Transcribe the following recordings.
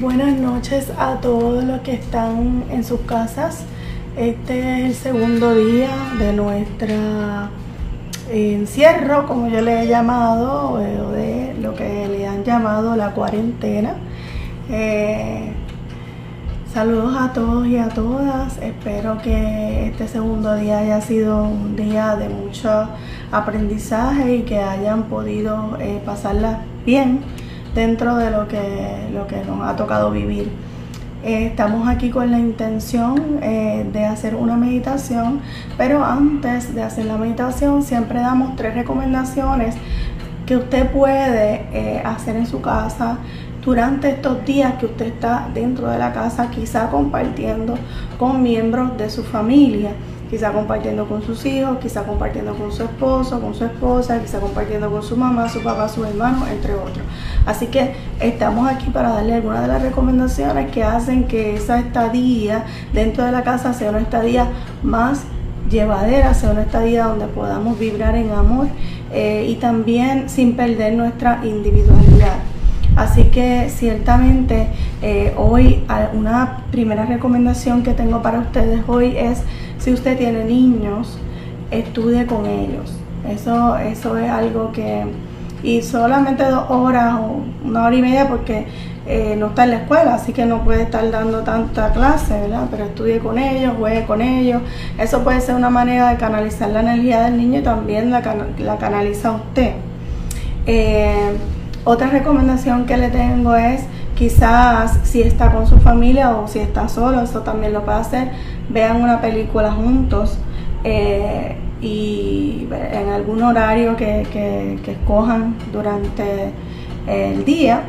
Buenas noches a todos los que están en sus casas. Este es el segundo día de nuestra encierro, como yo le he llamado, o de lo que le han llamado la cuarentena. Eh, saludos a todos y a todas. Espero que este segundo día haya sido un día de mucho aprendizaje y que hayan podido eh, pasarla bien dentro de lo que, lo que nos ha tocado vivir. Eh, estamos aquí con la intención eh, de hacer una meditación, pero antes de hacer la meditación siempre damos tres recomendaciones que usted puede eh, hacer en su casa durante estos días que usted está dentro de la casa, quizá compartiendo con miembros de su familia quizá compartiendo con sus hijos, quizá compartiendo con su esposo, con su esposa, quizá compartiendo con su mamá, su papá, su hermano, entre otros. Así que estamos aquí para darle algunas de las recomendaciones que hacen que esa estadía dentro de la casa sea una estadía más llevadera, sea una estadía donde podamos vibrar en amor eh, y también sin perder nuestra individualidad. Así que ciertamente eh, hoy una primera recomendación que tengo para ustedes hoy es si usted tiene niños, estudie con ellos. Eso, eso es algo que... Y solamente dos horas o una hora y media porque eh, no está en la escuela, así que no puede estar dando tanta clase, ¿verdad? Pero estudie con ellos, juegue con ellos. Eso puede ser una manera de canalizar la energía del niño y también la, la canaliza usted. Eh, otra recomendación que le tengo es quizás si está con su familia o si está solo, eso también lo puede hacer, vean una película juntos eh, y en algún horario que, que, escojan durante el día.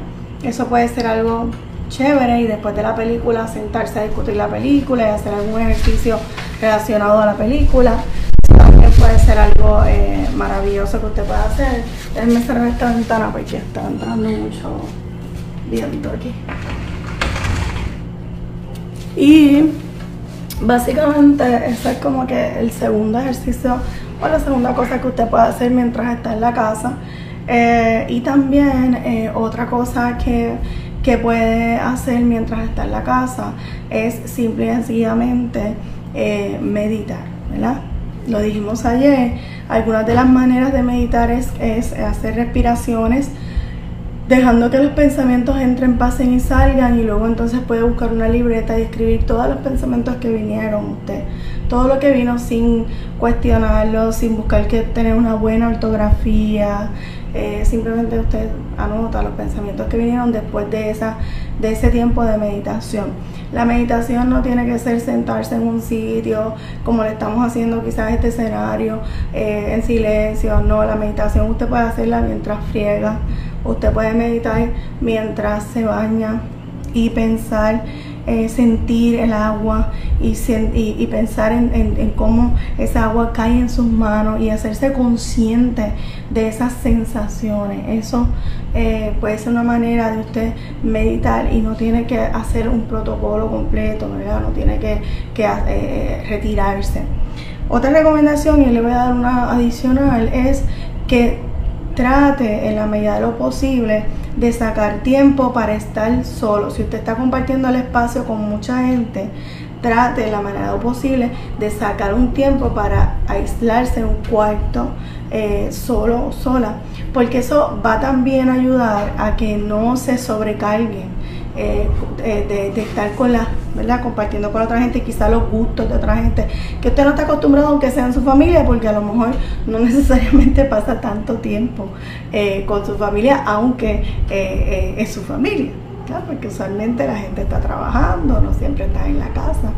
Eso puede ser algo chévere y después de la película sentarse a discutir la película y hacer algún ejercicio relacionado a la película. También puede ser algo eh, maravilloso que usted pueda hacer. Déjenme cerrar esta ventana porque está entrando mucho viento aquí. Y básicamente ese es como que el segundo ejercicio o la segunda cosa que usted puede hacer mientras está en la casa. Eh, y también eh, otra cosa que, que, puede hacer mientras está en la casa es simple y sencillamente eh, meditar, ¿verdad? Lo dijimos ayer, algunas de las maneras de meditar es, es hacer respiraciones dejando que los pensamientos entren, pasen y salgan y luego entonces puede buscar una libreta y escribir todos los pensamientos que vinieron usted. Todo lo que vino sin cuestionarlo, sin buscar que tener una buena ortografía, eh, simplemente usted anota los pensamientos que vinieron después de, esa, de ese tiempo de meditación. La meditación no tiene que ser sentarse en un sitio como le estamos haciendo quizás este escenario eh, en silencio, no, la meditación usted puede hacerla mientras friega Usted puede meditar mientras se baña y pensar, eh, sentir el agua y, pensar en, cómo esa agua cae en sus manos y hacerse consciente de esas sensaciones. Eso eh, puede ser una manera de usted meditar y no tiene que hacer un protocolo completo, ¿verdad? No tiene que, eh, retirarse. Otra recomendación, y le voy a dar una adicional, es que trate en la medida de lo posible de sacar tiempo para estar solo. Si usted está compartiendo el espacio con mucha gente, trate en la manera de lo posible de sacar un tiempo para aislarse en un cuarto eh, solo o sola, porque eso va también a ayudar a que no se sobrecarguen eh, de, estar con la, ¿verdad? Compartiendo con otra gente, quizá los gustos de otra gente, que usted no está acostumbrado aunque sea en su familia, porque a lo mejor no necesariamente pasa tanto tiempo eh, con su familia, aunque eh, es su familia. porque usualmente la gente está trabajando, no siempre está en la casa.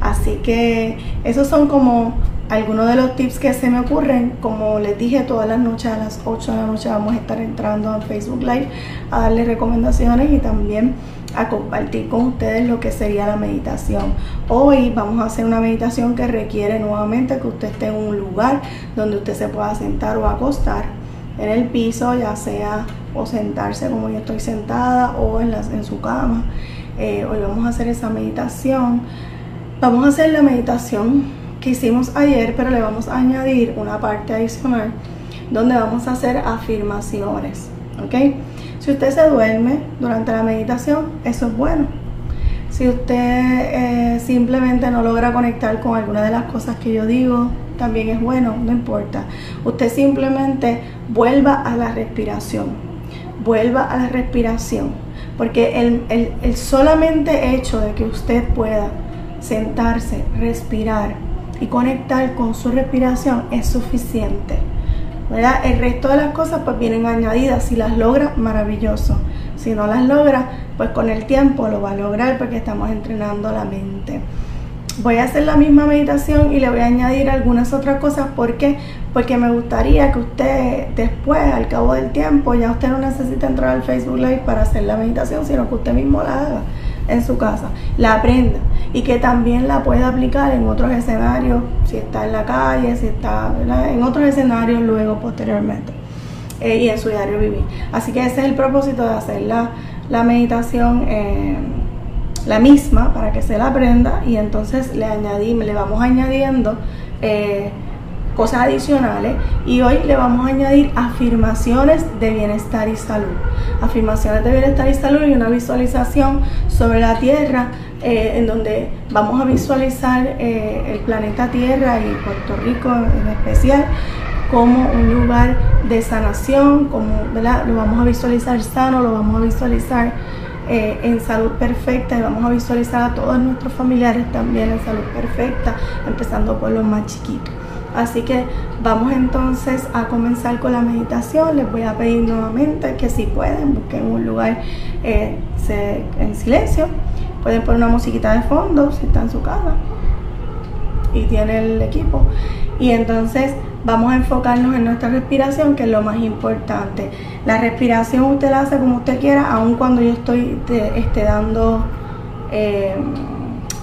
Así que esos son como algunos de los tips que se me ocurren. Como les dije, todas las noches a las 8 de la noche vamos a estar entrando en Facebook Live a darle recomendaciones y también a compartir con ustedes lo que sería la meditación. Hoy vamos a hacer una meditación que requiere nuevamente que usted esté en un lugar donde usted se pueda sentar o acostar en el piso, ya sea o sentarse como yo estoy sentada o en, en su cama. Eh, hoy vamos a hacer esa meditación. Vamos a hacer la meditación que hicimos ayer, pero le vamos a añadir una parte adicional donde vamos a hacer afirmaciones. ¿Ok? Si usted se duerme durante la meditación, eso es bueno. Si usted eh, simplemente no logra conectar con alguna de las cosas que yo digo, también es bueno, no importa. Usted simplemente vuelva a la respiración, vuelva a la respiración, porque el, solamente hecho de que usted pueda sentarse, respirar y conectar con su respiración es suficiente. El resto de las cosas pues vienen añadidas. Si las logra, maravilloso. Si no las logra, pues con el tiempo lo va a lograr porque estamos entrenando la mente voy a hacer la misma meditación y le voy a añadir algunas otras cosas. ¿Por qué? Porque me gustaría que usted después, al cabo del tiempo, ya usted no necesita entrar al Facebook Live para hacer la meditación, sino que usted mismo la haga en su casa, la aprenda y que también la pueda aplicar en otros escenarios, si está en la calle, si está en otros escenarios luego posteriormente eh, y en su diario vivir. Así que ese es el propósito de hacer la, meditación. Eh, la misma para que se la aprenda y entonces le añadimos, le vamos añadiendo eh, cosas adicionales y hoy le vamos a añadir afirmaciones de bienestar y salud. Afirmaciones de bienestar y salud y una visualización sobre la Tierra eh, en donde vamos a visualizar eh, el planeta Tierra y Puerto Rico en especial como un lugar de sanación, como lo vamos a visualizar sano, lo vamos a visualizar eh, en salud perfecta y vamos a visualizar a todos nuestros familiares también en salud perfecta, empezando por los más chiquitos. Así que vamos entonces a comenzar con la meditación. Les voy a pedir nuevamente que si pueden, busquen un lugar eh, en silencio. Pueden poner una musiquita de fondo si está en su casa y tiene el equipo. Y entonces vamos a enfocarnos en nuestra respiración, que es lo más importante. La respiración usted la hace como usted quiera, aun cuando yo estoy esté dando eh,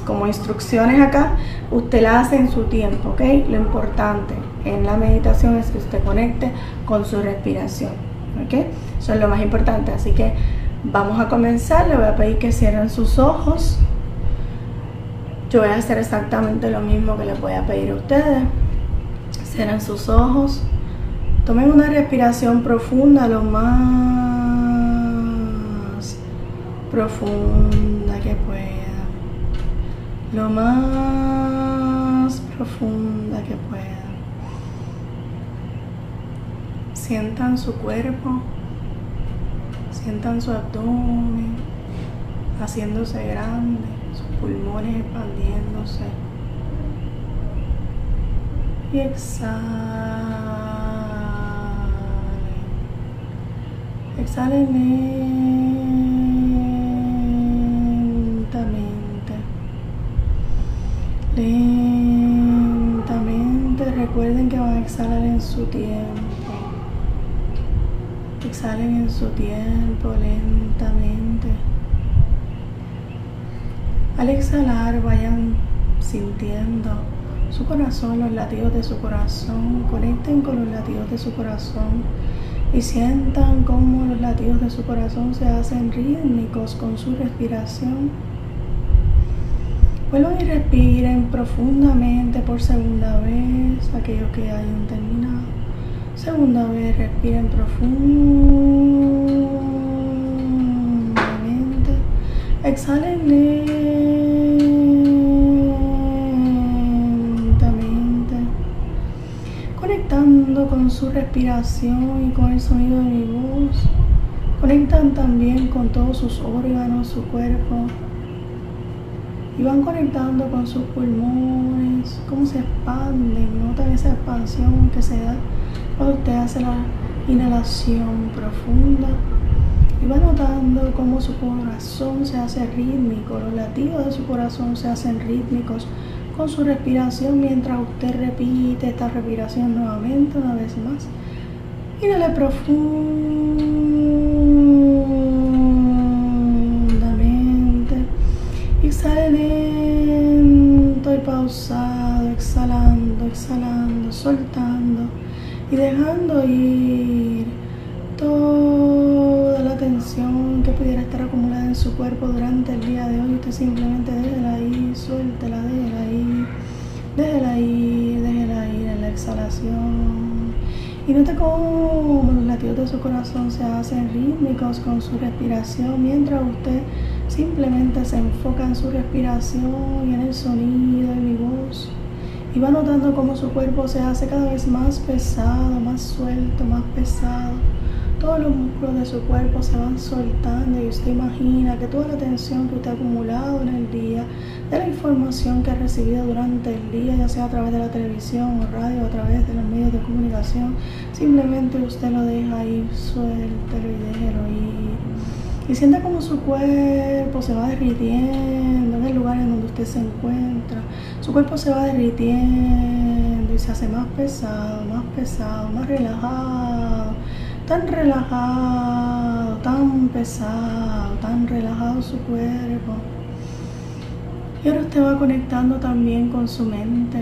como instrucciones acá, usted la hace en su tiempo, ¿ok? Lo importante en la meditación es que usted conecte con su respiración, ¿ok? Eso es lo más importante, así que vamos a comenzar, le voy a pedir que cierren sus ojos. Yo voy a hacer exactamente lo mismo que les voy a pedir a ustedes. Cierren sus ojos. Tomen una respiración profunda, lo más profunda que pueda. Lo más profunda que pueda. Sientan su cuerpo. Sientan su abdomen haciéndose grande, sus pulmones expandiéndose y exhalen. Exhalen su tiempo. Exhalen en su tiempo lentamente. Al exhalar vayan sintiendo su corazón, los latidos de su corazón, conecten con los latidos de su corazón y sientan cómo los latidos de su corazón se hacen rítmicos con su respiración. Vuelvan y respiren profundamente por segunda vez, aquellos que hayan terminado. Segunda vez, respiren profundamente. Exhalen con su respiración y con el sonido de mi voz. Conectan también con todos sus órganos, su cuerpo. Y van conectando con sus pulmones, cómo se expanden. Notan esa expansión que se da cuando usted hace la inhalación profunda. Y va notando cómo su corazón se hace rítmico, los latidos de su corazón se hacen rítmicos con su respiración mientras usted repite esta respiración nuevamente una vez más. Inhale profundamente. Lento y pausado, exhalando, exhalando, soltando y dejando ir toda la tensión que pudiera estar acumulada en su cuerpo durante el día de hoy. Usted simplemente déjela ir, suéltela, déjela ir, déjela ir, déjela ir en la exhalación. Y note cómo los latidos de su corazón se hacen rítmicos con su respiración mientras usted simplemente se enfoca en su respiración y en el sonido de mi voz. Y va notando cómo su cuerpo se hace cada vez más pesado, más suelto, más pesado todos los músculos de su cuerpo se van soltando y usted imagina que toda la tensión que usted ha acumulado en el día, de la información que ha recibido durante el día, ya sea a través de la televisión o radio, a través de los medios de comunicación, simplemente usted lo deja ahí, suéltelo y déjelo ir. Y sienta como su cuerpo se va derritiendo en el lugar en donde usted se encuentra. Su cuerpo se va derritiendo y se hace más pesado, más pesado, más relajado tan relajado, tan pesado, tan relajado su cuerpo. Y ahora usted va conectando también con su mente.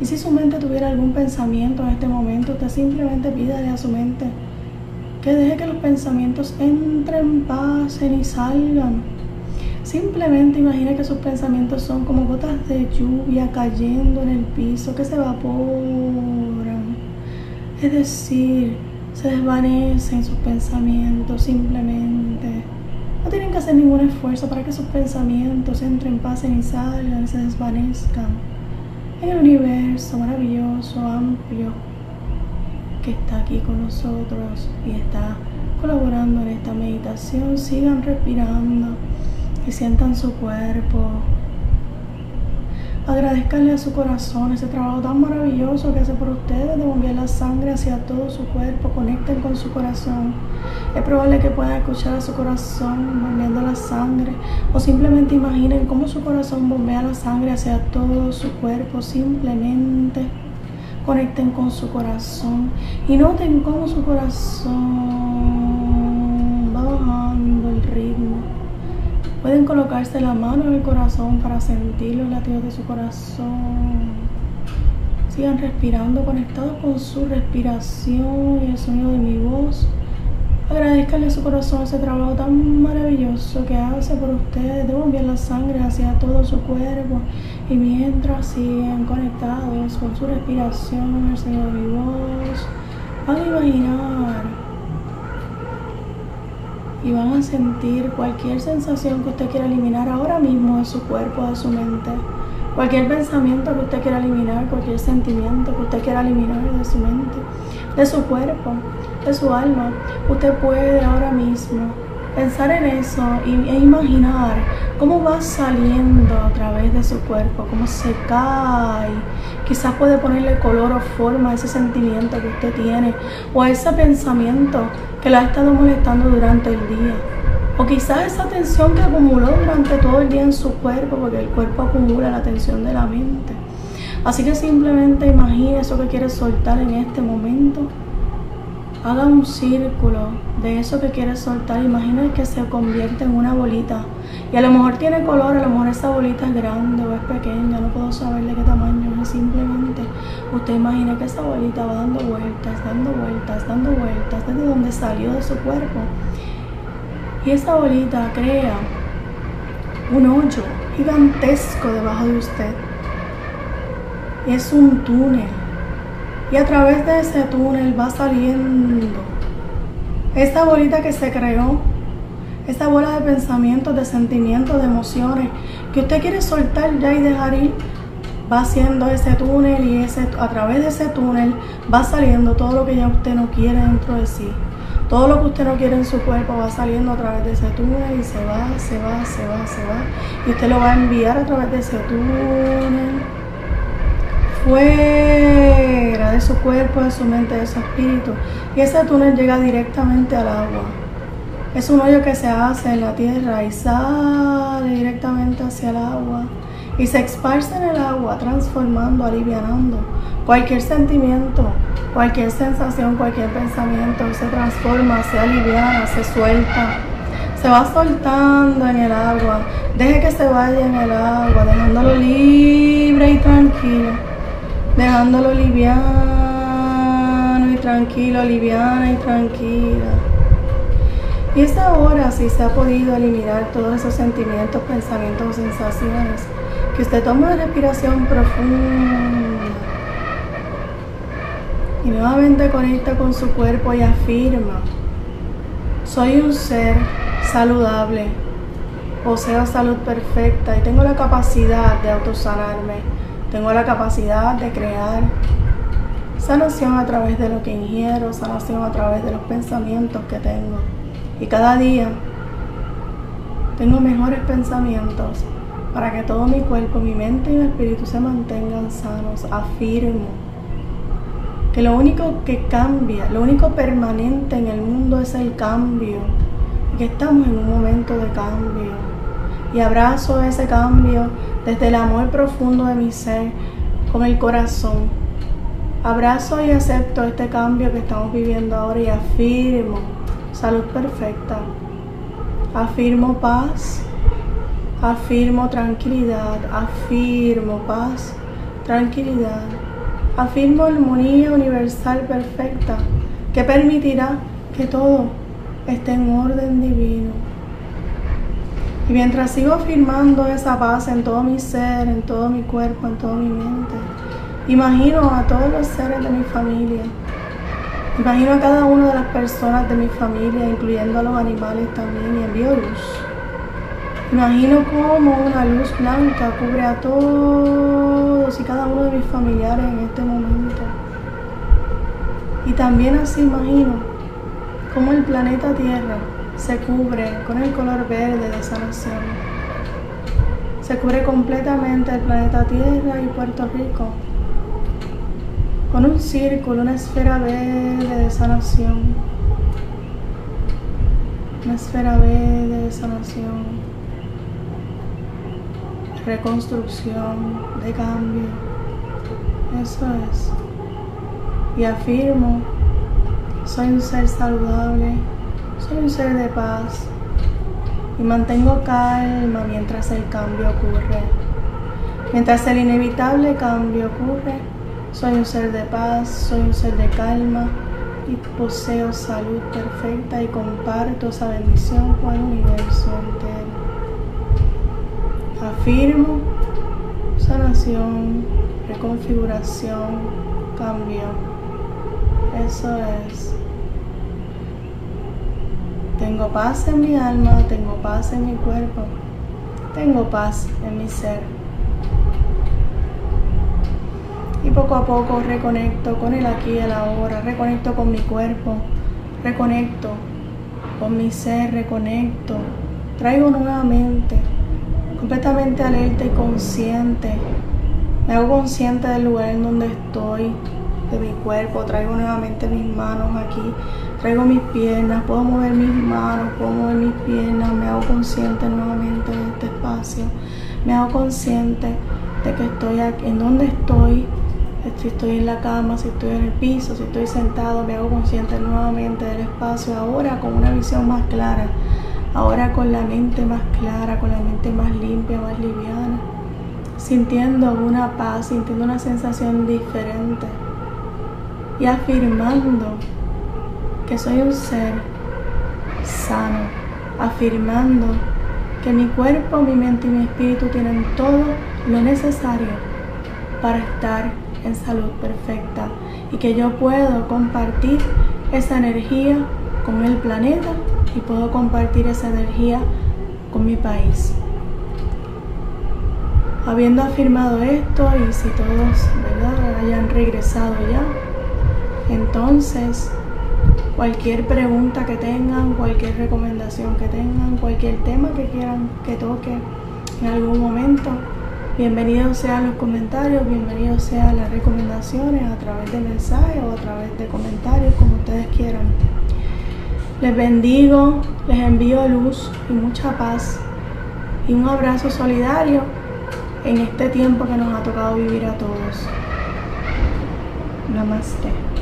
Y si su mente tuviera algún pensamiento en este momento, usted simplemente pídale a su mente que deje que los pensamientos entren, pasen y salgan. Simplemente imagine que sus pensamientos son como gotas de lluvia cayendo en el piso que se evaporan. Es decir, se desvanecen sus pensamientos simplemente. No tienen que hacer ningún esfuerzo para que sus pensamientos entren, pasen y salgan y se desvanezcan. En el universo maravilloso, amplio, que está aquí con nosotros y está colaborando en esta meditación, sigan respirando y sientan su cuerpo Agradezcanle a su corazón ese trabajo tan maravilloso que hace por ustedes de bombear la sangre hacia todo su cuerpo. Conecten con su corazón. Es probable que puedan escuchar a su corazón bombeando la sangre o simplemente imaginen cómo su corazón bombea la sangre hacia todo su cuerpo. Simplemente conecten con su corazón y noten cómo su corazón va bajando el ritmo Pueden colocarse la mano en el corazón para sentir los latidos de su corazón. Sigan respirando conectados con su respiración y el sonido de mi voz. Agradezcanle su corazón ese trabajo tan maravilloso que hace por ustedes de bombear la sangre hacia todo su cuerpo. Y mientras siguen conectados con su respiración, el de mi voz, van a imaginar y van a sentir cualquier sensación que usted quiera eliminar ahora mismo de su cuerpo, de su mente. Cualquier pensamiento que usted quiera eliminar, cualquier sentimiento que usted quiera eliminar de su mente, de su cuerpo, de su alma. Usted puede ahora mismo pensar en eso e imaginar cómo va saliendo a través de su cuerpo, cómo se cae. Quizás puede ponerle color o forma a ese sentimiento que usted tiene o a ese pensamiento que la ha estado molestando durante el día. O quizás esa tensión que acumuló durante todo el día en su cuerpo, porque el cuerpo acumula la tensión de la mente. Así que simplemente imagine eso que quiere soltar en este momento Haga un círculo de eso que quieres soltar. Imagina que se convierte en una bolita. Y a lo mejor tiene color, a lo mejor esa bolita es grande o es pequeña, no puedo saber de qué tamaño. Simplemente usted imagina que esa bolita va dando vueltas, dando vueltas, dando vueltas desde donde salió de su cuerpo. Y esa bolita crea un hoyo gigantesco debajo de usted. Es un túnel y a través de ese túnel va saliendo esta bolita que se creó, esta bola de pensamientos, de sentimientos, de emociones que usted quiere soltar ya y dejar ir. Va haciendo ese túnel y ese, a través de ese túnel va saliendo todo lo que ya usted no quiere dentro de sí. Todo lo que usted no quiere en su cuerpo va saliendo a través de ese túnel y se va, se va, se va, se va. Y usted lo va a enviar a través de ese túnel fuera de su cuerpo, de su mente, de su espíritu. Y ese túnel llega directamente al agua. Es un hoyo que se hace en la tierra y sale directamente hacia el agua. Y se esparce en el agua, transformando, alivianando. Cualquier sentimiento, cualquier sensación, cualquier pensamiento se transforma, se aliviana, se suelta. Se va soltando en el agua. Deje que se vaya en el agua, dejándolo libre y tranquilo dejándolo liviano y tranquilo, liviana y tranquila. Y es ahora si se ha podido eliminar todos esos sentimientos, pensamientos o sensaciones, que usted toma una respiración profunda Y nuevamente conecta con su cuerpo y afirma, soy un ser saludable, poseo salud perfecta y tengo la capacidad de autosanarme, tengo la capacidad de crear sanación a través de lo que ingiero, sanación a través de los pensamientos que tengo. Y cada día tengo mejores pensamientos para que todo mi cuerpo, mi mente y mi espíritu se mantengan sanos. Afirmo que lo único que cambia, lo único permanente en el mundo es el cambio. Y que estamos en un momento de cambio. Y abrazo ese cambio desde el amor profundo de mi ser, con el corazón. Abrazo y acepto este cambio que estamos viviendo ahora y afirmo salud perfecta. Afirmo paz. Afirmo tranquilidad. Afirmo paz, tranquilidad. Afirmo armonía universal perfecta que permitirá que todo esté en orden divino. Y mientras sigo afirmando esa paz en todo mi ser, en todo mi cuerpo, en toda mi mente, imagino a todos los seres de mi familia Imagino a cada una de las personas de mi familia, incluyendo a los animales también, y envío luz. Imagino cómo una luz blanca cubre a todos y cada uno de mis familiares en este momento. Y también así imagino cómo el planeta Tierra se cubre con el color verde de sanación. Se cubre completamente el planeta Tierra y Puerto Rico con un círculo, una esfera verde de sanación. Una esfera verde de sanación. Reconstrucción, de cambio. Eso es. Y afirmo, soy un ser saludable, soy un ser de paz. Y mantengo calma mientras el cambio ocurre. Mientras el inevitable cambio ocurre, soy un ser de paz, soy un ser de calma y poseo salud perfecta y comparto esa bendición con el universo entero. Afirmo sanación, reconfiguración, cambio. Eso es. Tengo paz en mi alma, tengo paz en mi cuerpo, tengo paz en mi ser. y poco a poco reconecto con el aquí y el ahora, reconecto con mi cuerpo, reconecto con mi ser, reconecto, traigo nuevamente, completamente alerta y consciente, me hago consciente del lugar en donde estoy, de mi cuerpo, traigo nuevamente mis manos aquí, traigo mis piernas, puedo mover mis manos, puedo mover mis piernas, me hago consciente nuevamente de este espacio, me hago consciente de que estoy aquí, en donde estoy, si estoy en la cama, si estoy en el piso, si estoy sentado, me hago consciente nuevamente del espacio, ahora con una visión más clara, ahora con la mente más clara, con la mente más limpia, más liviana, sintiendo una paz, sintiendo una sensación diferente y afirmando que soy un ser sano, afirmando que mi cuerpo, mi mente y mi espíritu tienen todo lo necesario para estar en salud perfecta y que yo puedo compartir esa energía con el planeta y puedo compartir esa energía con mi país. Habiendo afirmado esto y si todos ¿verdad? hayan regresado ya, entonces cualquier pregunta que tengan, cualquier recomendación que tengan, cualquier tema que quieran que toque en algún momento, Bienvenidos sean los comentarios, bienvenidos sean las recomendaciones a través de mensajes o a través de comentarios, como ustedes quieran. Les bendigo, les envío luz y mucha paz y un abrazo solidario en este tiempo que nos ha tocado vivir a todos. Namaste.